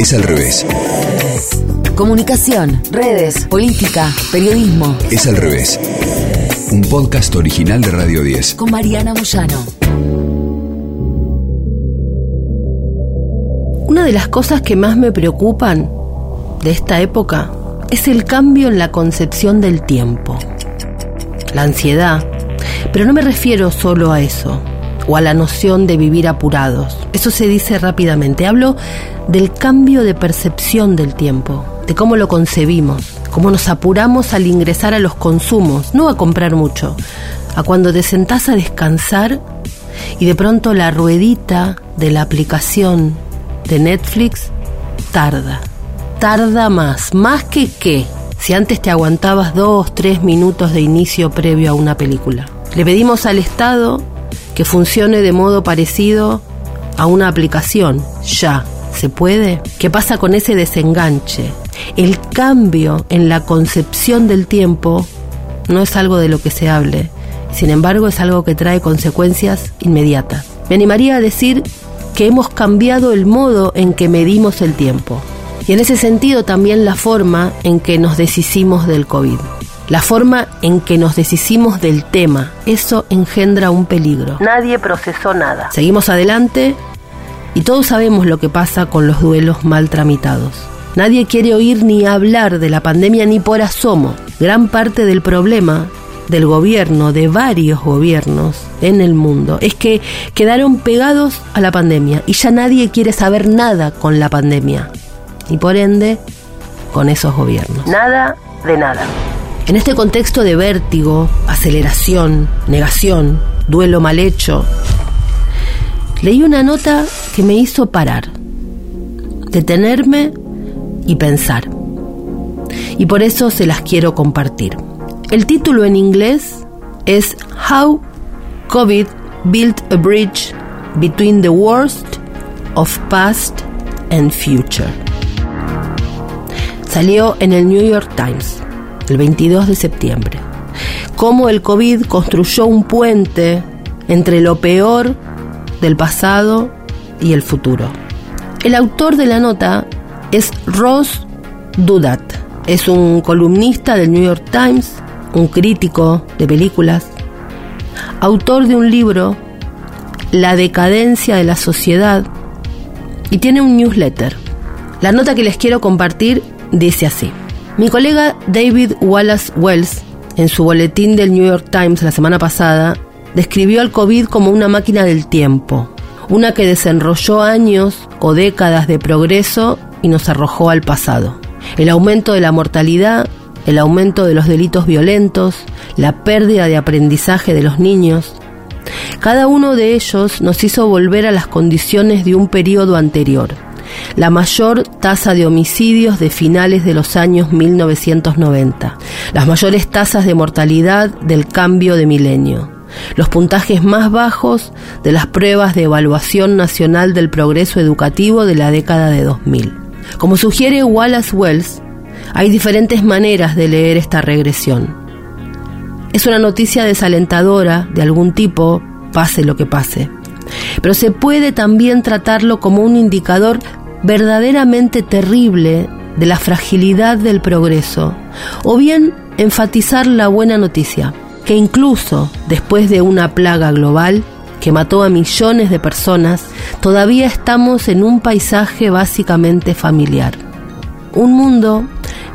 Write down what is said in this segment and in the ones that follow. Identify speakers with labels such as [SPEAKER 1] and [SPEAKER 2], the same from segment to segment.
[SPEAKER 1] Es al revés.
[SPEAKER 2] Comunicación, redes, política, periodismo.
[SPEAKER 1] Es al revés. Un podcast original de Radio 10.
[SPEAKER 2] Con Mariana Moyano.
[SPEAKER 3] Una de las cosas que más me preocupan de esta época es el cambio en la concepción del tiempo. La ansiedad. Pero no me refiero solo a eso o a la noción de vivir apurados. Eso se dice rápidamente. Hablo del cambio de percepción del tiempo, de cómo lo concebimos, cómo nos apuramos al ingresar a los consumos, no a comprar mucho, a cuando te sentás a descansar y de pronto la ruedita de la aplicación de Netflix tarda, tarda más, más que qué, si antes te aguantabas dos, tres minutos de inicio previo a una película. Le pedimos al Estado que funcione de modo parecido a una aplicación, ya. ¿Se puede? ¿Qué pasa con ese desenganche? El cambio en la concepción del tiempo no es algo de lo que se hable, sin embargo es algo que trae consecuencias inmediatas. Me animaría a decir que hemos cambiado el modo en que medimos el tiempo y en ese sentido también la forma en que nos deshicimos del COVID la forma en que nos deshicimos del tema. Eso engendra un peligro. Nadie procesó nada. Seguimos adelante y todos sabemos lo que pasa con los duelos mal tramitados. Nadie quiere oír ni hablar de la pandemia ni por asomo. Gran parte del problema del gobierno, de varios gobiernos en el mundo, es que quedaron pegados a la pandemia y ya nadie quiere saber nada con la pandemia. Y por ende, con esos gobiernos. Nada de nada. En este contexto de vértigo, aceleración, negación, duelo mal hecho, leí una nota que me hizo parar, detenerme y pensar. Y por eso se las quiero compartir. El título en inglés es How COVID Built a Bridge Between the Worst of Past and Future. Salió en el New York Times el 22 de septiembre. Cómo el COVID construyó un puente entre lo peor del pasado y el futuro. El autor de la nota es Ross Dudat. Es un columnista del New York Times, un crítico de películas, autor de un libro, La decadencia de la sociedad, y tiene un newsletter. La nota que les quiero compartir dice así. Mi colega David Wallace Wells, en su boletín del New York Times la semana pasada, describió al COVID como una máquina del tiempo, una que desenrolló años o décadas de progreso y nos arrojó al pasado. El aumento de la mortalidad, el aumento de los delitos violentos, la pérdida de aprendizaje de los niños, cada uno de ellos nos hizo volver a las condiciones de un periodo anterior la mayor tasa de homicidios de finales de los años 1990, las mayores tasas de mortalidad del cambio de milenio, los puntajes más bajos de las pruebas de evaluación nacional del progreso educativo de la década de 2000. Como sugiere Wallace Wells, hay diferentes maneras de leer esta regresión. Es una noticia desalentadora de algún tipo, pase lo que pase. Pero se puede también tratarlo como un indicador verdaderamente terrible de la fragilidad del progreso, o bien enfatizar la buena noticia, que incluso después de una plaga global que mató a millones de personas, todavía estamos en un paisaje básicamente familiar. Un mundo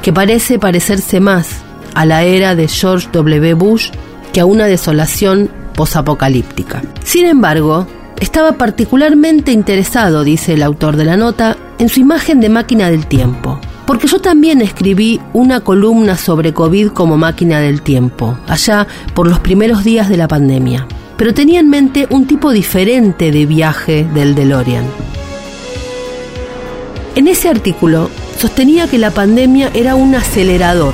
[SPEAKER 3] que parece parecerse más a la era de George W. Bush que a una desolación posapocalíptica. Sin embargo, estaba particularmente interesado, dice el autor de la nota, en su imagen de máquina del tiempo. Porque yo también escribí una columna sobre COVID como máquina del tiempo, allá por los primeros días de la pandemia. Pero tenía en mente un tipo diferente de viaje del DeLorean. En ese artículo sostenía que la pandemia era un acelerador,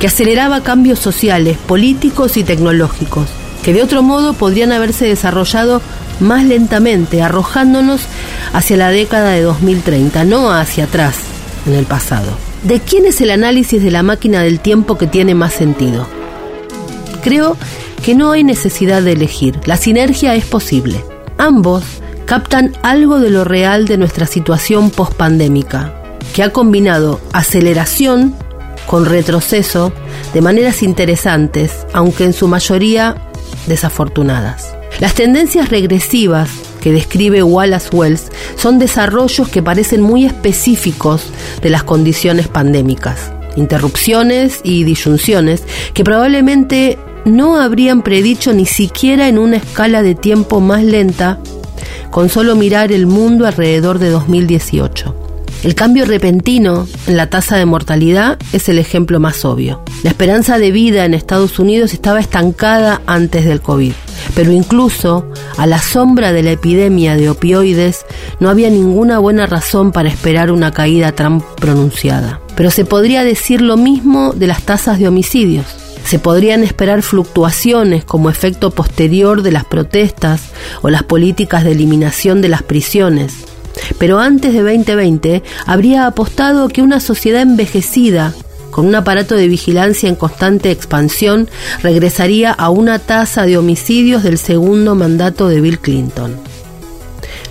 [SPEAKER 3] que aceleraba cambios sociales, políticos y tecnológicos, que de otro modo podrían haberse desarrollado más lentamente, arrojándonos hacia la década de 2030, no hacia atrás, en el pasado. ¿De quién es el análisis de la máquina del tiempo que tiene más sentido? Creo que no hay necesidad de elegir, la sinergia es posible. Ambos captan algo de lo real de nuestra situación pospandémica, que ha combinado aceleración con retroceso de maneras interesantes, aunque en su mayoría desafortunadas. Las tendencias regresivas que describe Wallace Wells son desarrollos que parecen muy específicos de las condiciones pandémicas, interrupciones y disyunciones que probablemente no habrían predicho ni siquiera en una escala de tiempo más lenta con solo mirar el mundo alrededor de 2018. El cambio repentino en la tasa de mortalidad es el ejemplo más obvio. La esperanza de vida en Estados Unidos estaba estancada antes del COVID, pero incluso a la sombra de la epidemia de opioides no había ninguna buena razón para esperar una caída tan pronunciada. Pero se podría decir lo mismo de las tasas de homicidios. Se podrían esperar fluctuaciones como efecto posterior de las protestas o las políticas de eliminación de las prisiones. Pero antes de 2020 habría apostado que una sociedad envejecida con un aparato de vigilancia en constante expansión, regresaría a una tasa de homicidios del segundo mandato de Bill Clinton.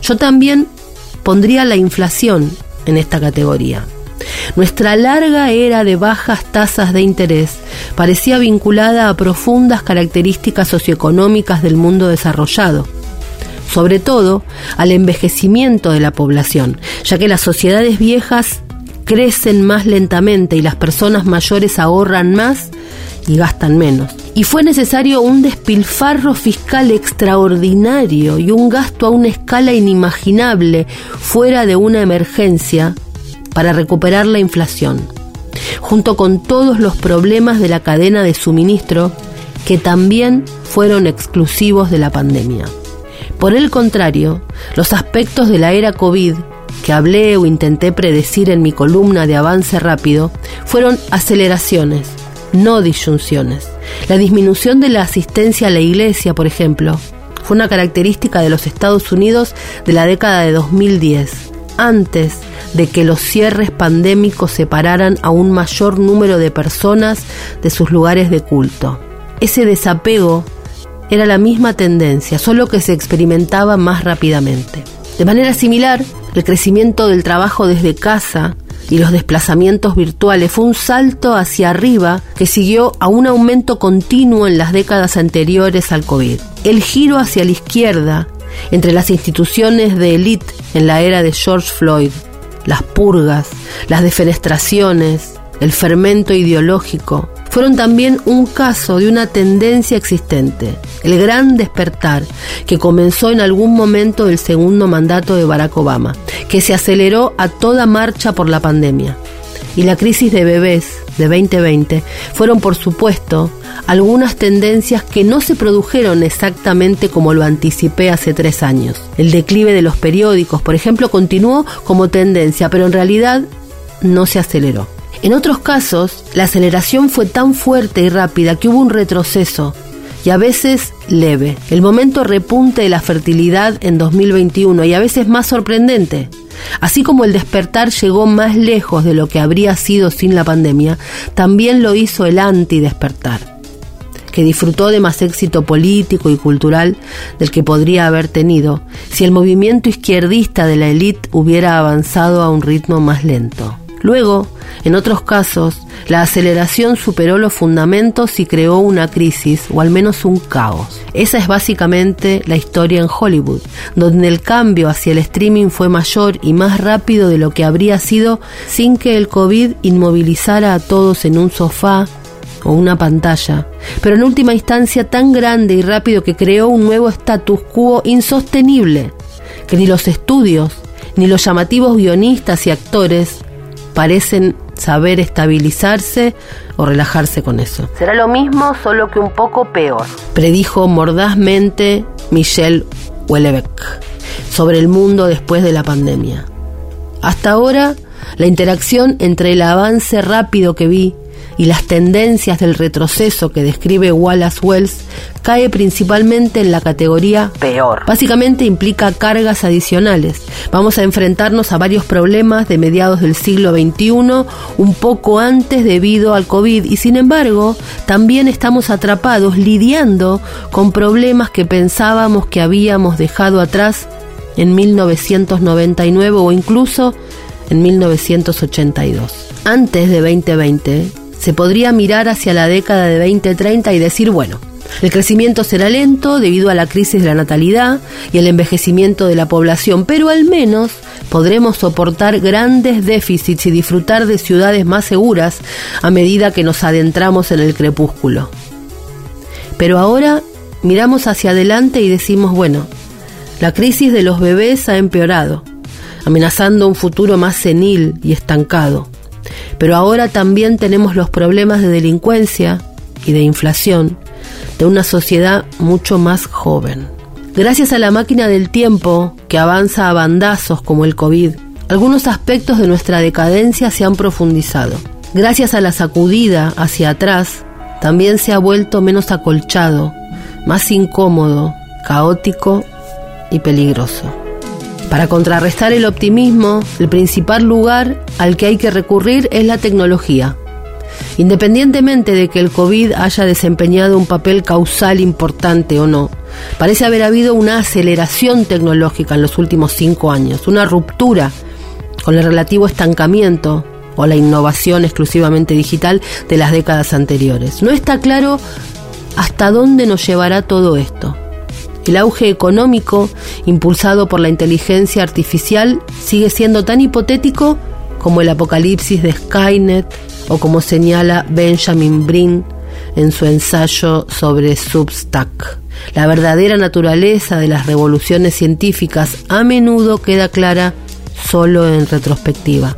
[SPEAKER 3] Yo también pondría la inflación en esta categoría. Nuestra larga era de bajas tasas de interés parecía vinculada a profundas características socioeconómicas del mundo desarrollado, sobre todo al envejecimiento de la población, ya que las sociedades viejas crecen más lentamente y las personas mayores ahorran más y gastan menos. Y fue necesario un despilfarro fiscal extraordinario y un gasto a una escala inimaginable fuera de una emergencia para recuperar la inflación, junto con todos los problemas de la cadena de suministro que también fueron exclusivos de la pandemia. Por el contrario, los aspectos de la era COVID que hablé o intenté predecir en mi columna de avance rápido fueron aceleraciones, no disyunciones. La disminución de la asistencia a la iglesia, por ejemplo, fue una característica de los Estados Unidos de la década de 2010, antes de que los cierres pandémicos separaran a un mayor número de personas de sus lugares de culto. Ese desapego era la misma tendencia, solo que se experimentaba más rápidamente. De manera similar, el crecimiento del trabajo desde casa y los desplazamientos virtuales fue un salto hacia arriba que siguió a un aumento continuo en las décadas anteriores al COVID. El giro hacia la izquierda entre las instituciones de élite en la era de George Floyd, las purgas, las defenestraciones, el fermento ideológico, fueron también un caso de una tendencia existente, el gran despertar que comenzó en algún momento del segundo mandato de Barack Obama, que se aceleró a toda marcha por la pandemia. Y la crisis de bebés de 2020 fueron, por supuesto, algunas tendencias que no se produjeron exactamente como lo anticipé hace tres años. El declive de los periódicos, por ejemplo, continuó como tendencia, pero en realidad no se aceleró. En otros casos, la aceleración fue tan fuerte y rápida que hubo un retroceso, y a veces leve. El momento repunte de la fertilidad en 2021 y a veces más sorprendente. Así como el despertar llegó más lejos de lo que habría sido sin la pandemia, también lo hizo el anti-despertar, que disfrutó de más éxito político y cultural del que podría haber tenido si el movimiento izquierdista de la élite hubiera avanzado a un ritmo más lento. Luego, en otros casos, la aceleración superó los fundamentos y creó una crisis, o al menos un caos. Esa es básicamente la historia en Hollywood, donde el cambio hacia el streaming fue mayor y más rápido de lo que habría sido sin que el COVID inmovilizara a todos en un sofá o una pantalla, pero en última instancia tan grande y rápido que creó un nuevo status quo insostenible, que ni los estudios, ni los llamativos guionistas y actores parecen saber estabilizarse o relajarse con eso. Será lo mismo, solo que un poco peor, predijo mordazmente Michelle Houellebecq sobre el mundo después de la pandemia. Hasta ahora, la interacción entre el avance rápido que vi y las tendencias del retroceso que describe Wallace Wells cae principalmente en la categoría peor. Básicamente implica cargas adicionales. Vamos a enfrentarnos a varios problemas de mediados del siglo XXI, un poco antes debido al COVID, y sin embargo también estamos atrapados lidiando con problemas que pensábamos que habíamos dejado atrás en 1999 o incluso en 1982. Antes de 2020, se podría mirar hacia la década de 2030 y decir, bueno, el crecimiento será lento debido a la crisis de la natalidad y el envejecimiento de la población, pero al menos podremos soportar grandes déficits y disfrutar de ciudades más seguras a medida que nos adentramos en el crepúsculo. Pero ahora miramos hacia adelante y decimos, bueno, la crisis de los bebés ha empeorado, amenazando un futuro más senil y estancado. Pero ahora también tenemos los problemas de delincuencia y de inflación de una sociedad mucho más joven. Gracias a la máquina del tiempo que avanza a bandazos como el COVID, algunos aspectos de nuestra decadencia se han profundizado. Gracias a la sacudida hacia atrás, también se ha vuelto menos acolchado, más incómodo, caótico y peligroso. Para contrarrestar el optimismo, el principal lugar al que hay que recurrir es la tecnología. Independientemente de que el COVID haya desempeñado un papel causal importante o no, parece haber habido una aceleración tecnológica en los últimos cinco años, una ruptura con el relativo estancamiento o la innovación exclusivamente digital de las décadas anteriores. No está claro hasta dónde nos llevará todo esto. El auge económico impulsado por la inteligencia artificial sigue siendo tan hipotético como el apocalipsis de Skynet o como señala Benjamin Brin en su ensayo sobre Substack. La verdadera naturaleza de las revoluciones científicas a menudo queda clara solo en retrospectiva.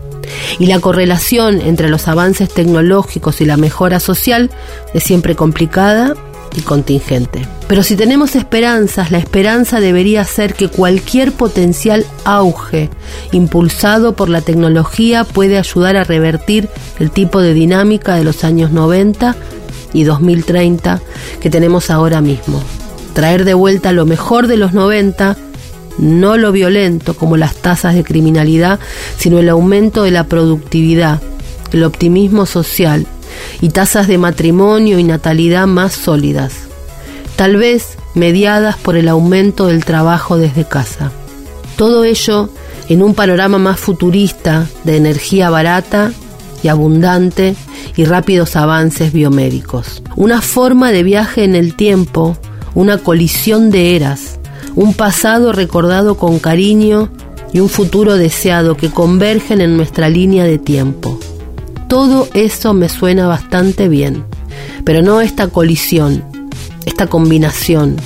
[SPEAKER 3] Y la correlación entre los avances tecnológicos y la mejora social es siempre complicada y contingente. Pero si tenemos esperanzas, la esperanza debería ser que cualquier potencial auge impulsado por la tecnología puede ayudar a revertir el tipo de dinámica de los años 90 y 2030 que tenemos ahora mismo. Traer de vuelta lo mejor de los 90, no lo violento como las tasas de criminalidad, sino el aumento de la productividad, el optimismo social y tasas de matrimonio y natalidad más sólidas, tal vez mediadas por el aumento del trabajo desde casa. Todo ello en un panorama más futurista de energía barata y abundante y rápidos avances biomédicos. Una forma de viaje en el tiempo, una colisión de eras, un pasado recordado con cariño y un futuro deseado que convergen en nuestra línea de tiempo. Todo eso me suena bastante bien, pero no esta colisión, esta combinación,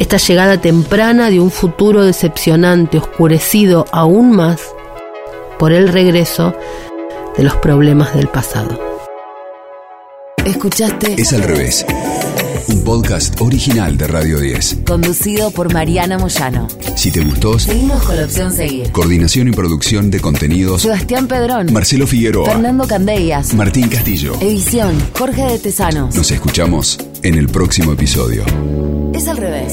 [SPEAKER 3] esta llegada temprana de un futuro decepcionante, oscurecido aún más por el regreso de los problemas del pasado.
[SPEAKER 2] Escuchaste
[SPEAKER 1] Es al revés. Un podcast original de Radio 10.
[SPEAKER 2] conducido por Mariana Moyano.
[SPEAKER 1] Si te gustó,
[SPEAKER 2] Seguimos con la opción seguir.
[SPEAKER 1] coordinación y producción de contenidos,
[SPEAKER 2] Sebastián Pedrón.
[SPEAKER 1] Marcelo Figueroa,
[SPEAKER 2] Fernando Candellas.
[SPEAKER 1] Martín Castillo.
[SPEAKER 2] Edición Jorge de Tesanos.
[SPEAKER 1] Nos escuchamos en el próximo episodio.
[SPEAKER 2] Es al revés.